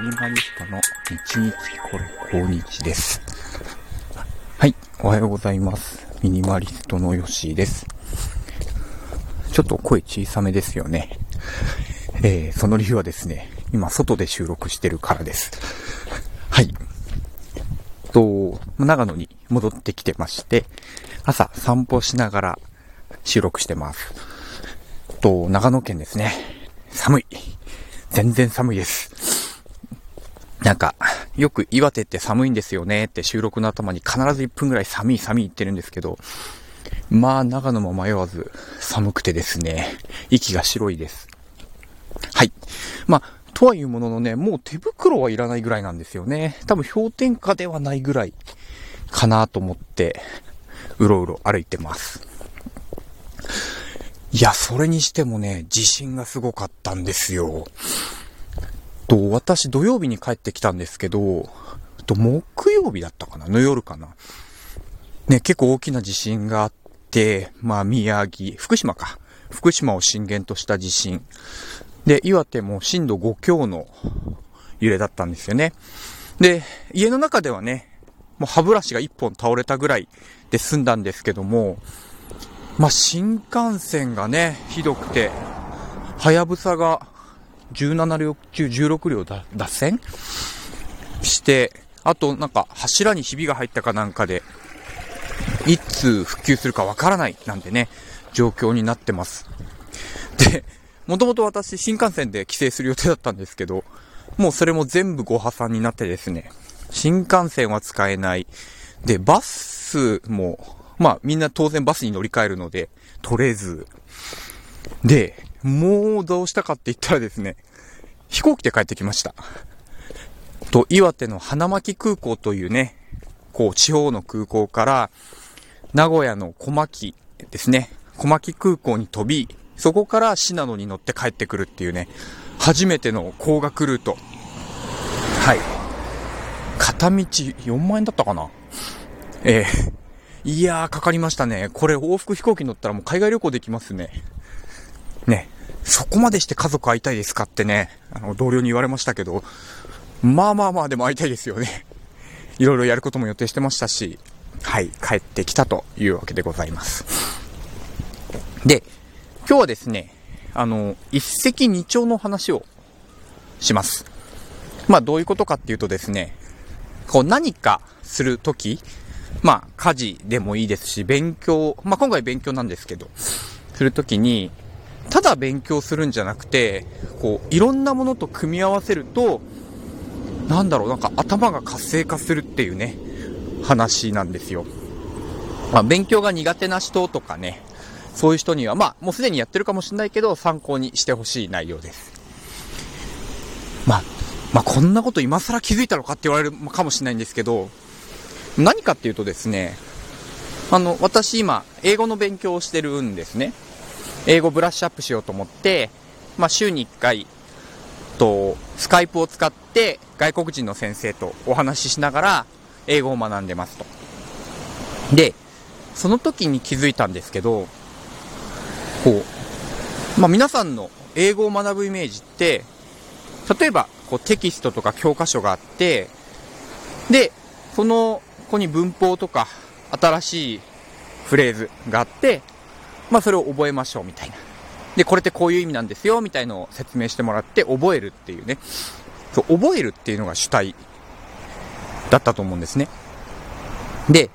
ミニマリストの日日これ今日です。はい、おはようございます。ミニマリストのヨッシーです。ちょっと声小さめですよね。えー、その理由はですね、今外で収録してるからです。はい。と、長野に戻ってきてまして、朝散歩しながら収録してます。と、長野県ですね。寒い。全然寒いです。なんか、よく岩手って寒いんですよねって収録の頭に必ず1分ぐらい寒い寒い言ってるんですけど、まあ長野も迷わず寒くてですね、息が白いです。はい。まあ、とはいうもののね、もう手袋はいらないぐらいなんですよね。多分氷点下ではないぐらいかなと思って、うろうろ歩いてます。いや、それにしてもね、地震がすごかったんですよ。と、私土曜日に帰ってきたんですけど、と、木曜日だったかな？の夜かな？ね、結構大きな地震があって、まあ、宮城、福島か。福島を震源とした地震。で、岩手も震度5強の揺れだったんですよね。で、家の中ではね、もう歯ブラシが1本倒れたぐらいで済んだんですけども、まあ、新幹線がね、ひどくて、はやぶさが17両中16両脱線して、あとなんか柱にひびが入ったかなんかで、いつ復旧するかわからないなんてね、状況になってます。で、もともと私新幹線で帰省する予定だったんですけど、もうそれも全部ご破産になってですね、新幹線は使えない。で、バスもまあみんな当然バスに乗り換えるので、取れず。で、もうどうしたかって言ったらですね、飛行機で帰ってきました。と、岩手の花巻空港というね、こう地方の空港から、名古屋の小牧ですね、小牧空港に飛び、そこから信濃に乗って帰ってくるっていうね、初めての高額ルート。はい。片道4万円だったかな？えー、いやー、かかりましたね。これ往復飛行機乗ったらもう海外旅行できますね。ね。そこまでして家族会いたいですかってね、あの、同僚に言われましたけど、まあまあまあでも会いたいですよね。いろいろやることも予定してましたし、はい、帰ってきたというわけでございます。で、今日はですね、あの、一石二鳥の話をします。まあどういうことかっていうとですね、こう何かするとき、まあ、家事でもいいですし、勉強、まあ今回勉強なんですけど、するときに、ただ勉強するんじゃなくて、こう、いろんなものと組み合わせると、なんだろう、なんか頭が活性化するっていうね、話なんですよ。まあ、勉強が苦手な人とかね、そういう人には、まあ、もうすでにやってるかもしれないけど、参考にしてほしい内容です。まあ、まあ、こんなこと今更気づいたのかって言われるかもしれないんですけど、何かっていうとですね、あの、私今、英語の勉強をしてるんですね。英語ブラッシュアップしようと思って、まあ、週に1回、と、スカイプを使って外国人の先生とお話ししながら英語を学んでますと。で、その時に気づいたんですけど、こう、まあ、皆さんの英語を学ぶイメージって、例えば、こうテキストとか教科書があって、で、そのここに文法とか新しいフレーズがあって、まあそれを覚えましょうみたいな。で、これってこういう意味なんですよみたいのを説明してもらって覚えるっていうね。そう、覚えるっていうのが主体だったと思うんですね。で、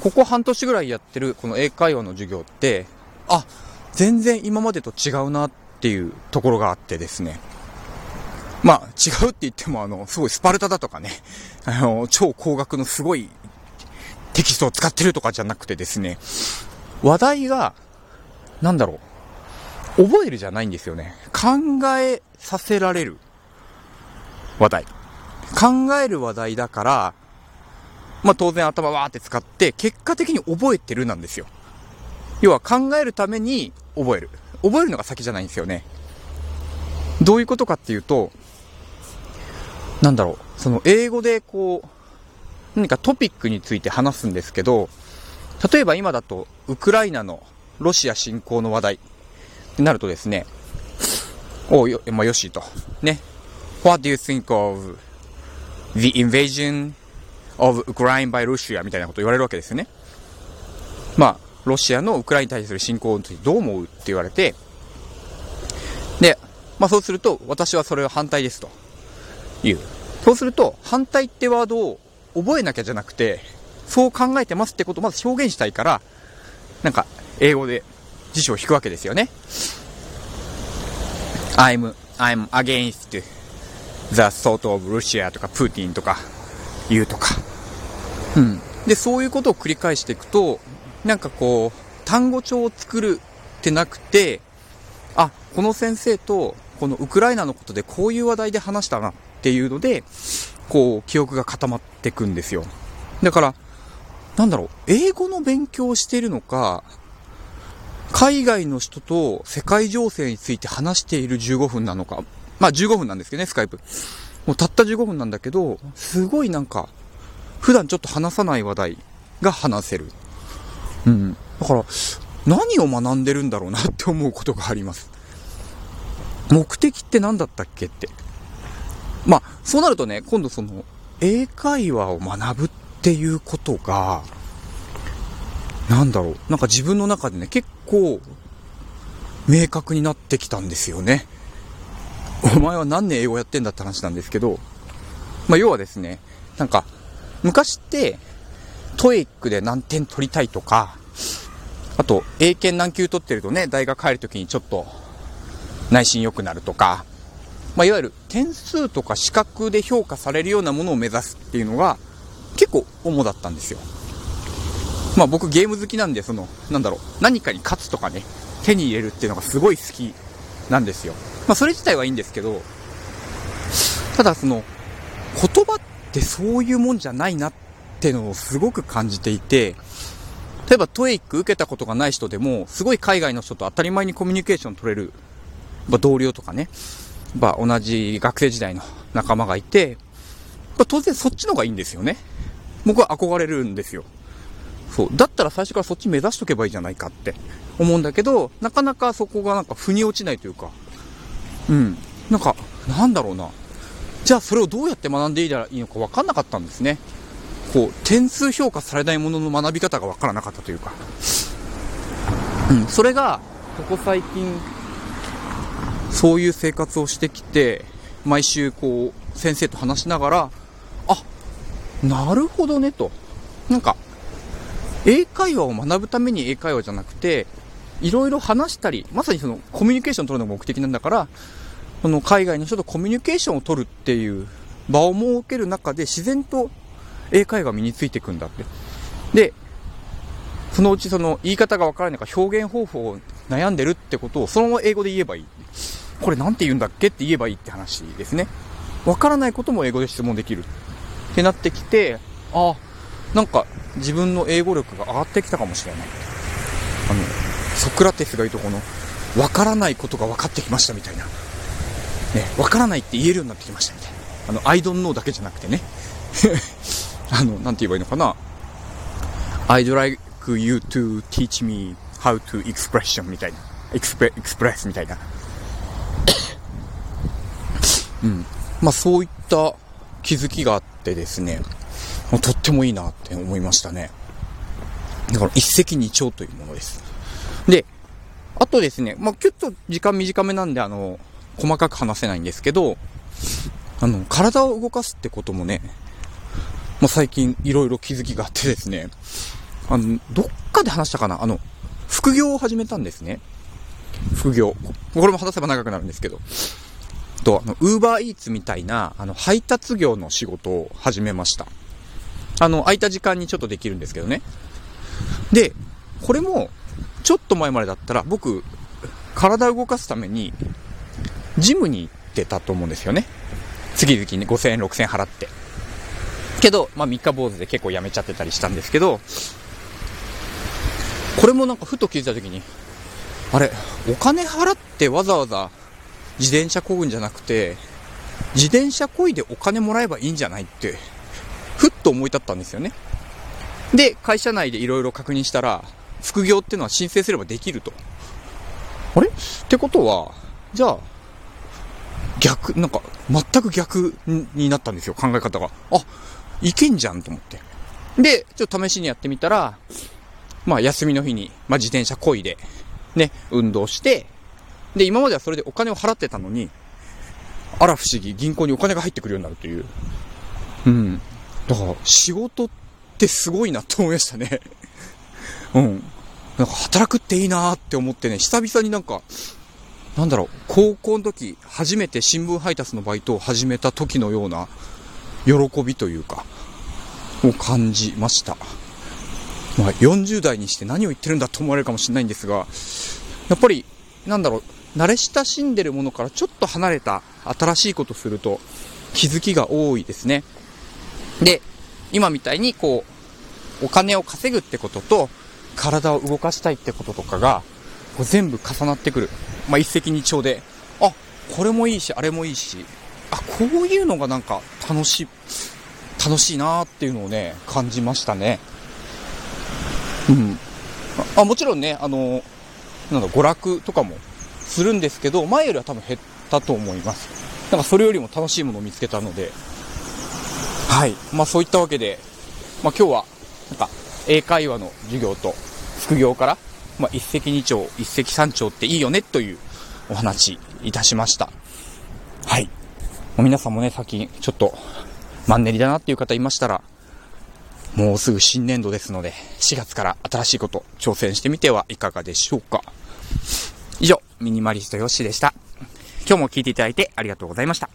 ここ半年ぐらいやってるこの英会話の授業って、あ、全然今までと違うなっていうところがあってですね。まあ、違うって言っても、あの、すごいスパルタだとかね、あの、超高額のすごいテキストを使ってるとかじゃなくてですね、話題が、なんだろう、覚えるじゃないんですよね。考えさせられる話題。考える話題だから、まあ当然頭わーって使って、結果的に覚えてるなんですよ。要は考えるために覚える。覚えるのが先じゃないんですよね。どういうことかっていうと、なんだろう、その英語でこう、何かトピックについて話すんですけど、例えば今だと、ウクライナのロシア侵攻の話題になるとですね、およ、まあ、よしと。ね。What do you think of the invasion of Ukraine by Russia? みたいなこと言われるわけですよね。まあ、ロシアのウクライナに対する侵攻についてどう思うって言われて、で、まあそうすると、私はそれは反対ですという。そうすると、反対ってワードを覚えなきゃじゃなくて、そう考えてますってことをまず表現したいから、なんか、英語で辞書を引くわけですよね。I'm, I'm against the thought of Russia とか、プーティンとか、言うとか。うん。で、そういうことを繰り返していくと、なんかこう、単語帳を作るってなくて、あ、この先生と、このウクライナのことでこういう話題で話したなっていうので、こう、記憶が固まっていくんですよ。だから、なんだろう、英語の勉強をしているのか、海外の人と世界情勢について話している15分なのか。まあ15分なんですけどね、スカイプ。もうたった15分なんだけど、すごいなんか、普段ちょっと話さない話題が話せる。うん。だから、何を学んでるんだろうなって思うことがあります。目的って何だったっけって。まあ、そうなるとね、今度その、英会話を学ぶっていうことが、なんだろう、なんか自分の中でね、結構、明確になってきたんですよね。お前は何年英語やってんだって話なんですけど、まあ、要はですね、なんか、昔って、トエイックで何点取りたいとか、あと、英検何級取ってるとね、大学入るときにちょっと、内心良くなるとか、まあ、いわゆる点数とか資格で評価されるようなものを目指すっていうのが、結構主だったんですよ。まあ僕ゲーム好きなんで、その、なんだろう、何かに勝つとかね、手に入れるっていうのがすごい好きなんですよ。まあそれ自体はいいんですけど、ただその、言葉ってそういうもんじゃないなっていうのをすごく感じていて、例えばトエイック受けたことがない人でも、すごい海外の人と当たり前にコミュニケーション取れる、まあ、同僚とかね、まあ、同じ学生時代の仲間がいて、まあ、当然そっちの方がいいんですよね。僕は憧れるんですよ。そう。だったら最初からそっち目指しとけばいいじゃないかって思うんだけど、なかなかそこがなんか腑に落ちないというか、うん。なんか、なんだろうな。じゃあそれをどうやって学んでいいいいのか分かんなかったんですね。こう、点数評価されないものの学び方が分からなかったというか。うん。それが、ここ最近、そういう生活をしてきて、毎週こう、先生と話しながら、あ、なるほどねと。なんか、英会話を学ぶために英会話じゃなくて、いろいろ話したり、まさにそのコミュニケーションを取るのが目的なんだから、この海外の人とコミュニケーションを取るっていう場を設ける中で自然と英会話が身についていくんだって。で、そのうちその言い方がわからないか表現方法を悩んでるってことをそのまま英語で言えばいい。これなんて言うんだっけって言えばいいって話ですね。わからないことも英語で質問できる。ってなってきて、あ、なんか自分の英語力が上がってきたかもしれない。あの、ソクラテスが言うとこの、わからないことが分かってきましたみたいな。ね、わからないって言えるようになってきましたみたいな。あの、I don't know だけじゃなくてね。あの、なんて言えばいいのかな。I'd like you to teach me how to expression みたいな。エクスプレ、エクスみたいな。うん。まあそういった気づきがあってですね。とってもいいなって思いましたね。だから一石二鳥というものです。で、あとですね、まあ、ちょっと時間短めなんで、あの、細かく話せないんですけど、あの、体を動かすってこともね、まあ、最近いろいろ気づきがあってですね、あの、どっかで話したかなあの、副業を始めたんですね。副業。これも話せば長くなるんですけど。と、あの、ウーバーイーツみたいな、あの、配達業の仕事を始めました。あの、空いた時間にちょっとできるんですけどね。で、これも、ちょっと前までだったら、僕、体を動かすために、ジムに行ってたと思うんですよね。月々に5000円、6000円払って。けど、まあ3日坊主で結構やめちゃってたりしたんですけど、これもなんかふと気づいた時に、あれ、お金払ってわざわざ自転車こぐんじゃなくて、自転車こいでお金もらえばいいんじゃないってふっと思い立ったんですよね。で、会社内でいろいろ確認したら、副業っていうのは申請すればできると。あれ？ってことは、じゃあ、逆、なんか、全く逆になったんですよ、考え方が。あ、いけんじゃんと思って。で、ちょっと試しにやってみたら、まあ、休みの日に、まあ、自転車こいで、ね、運動して、で、今まではそれでお金を払ってたのに、あら不思議、銀行にお金が入ってくるようになるという。うん。だから、仕事ってすごいなって思いましたね。うん。なんか働くっていいなーって思ってね、久々になんか、なんだろう、高校の時、初めて新聞配達のバイトを始めた時のような、喜びというか、を感じました。まあ、40代にして何を言ってるんだと思われるかもしれないんですが、やっぱり、なんだろう、慣れ親しんでるものからちょっと離れた新しいことすると気づきが多いですね。で、今みたいにこう、お金を稼ぐってことと、体を動かしたいってこととかが、こう全部重なってくる。まあ、一石二鳥で、あ、これもいいし、あれもいいし、あ、こういうのがなんか楽しい、楽しいなーっていうのをね、感じましたね。うん。あ、もちろんね、あの、なんだ、娯楽とかもするんですけど、前よりは多分減ったと思います。なんかそれよりも楽しいものを見つけたので、はい。まあそういったわけで、まあ今日は、なんか、英会話の授業と副業から、まあ一石二鳥、一石三鳥っていいよねというお話いたしました。はい。もう皆さんもね、最近ちょっとマンネリだなっていう方いましたら、もうすぐ新年度ですので、4月から新しいこと挑戦してみてはいかがでしょうか。以上、ミニマリストヨッシーでした。今日も聞いていただいてありがとうございました。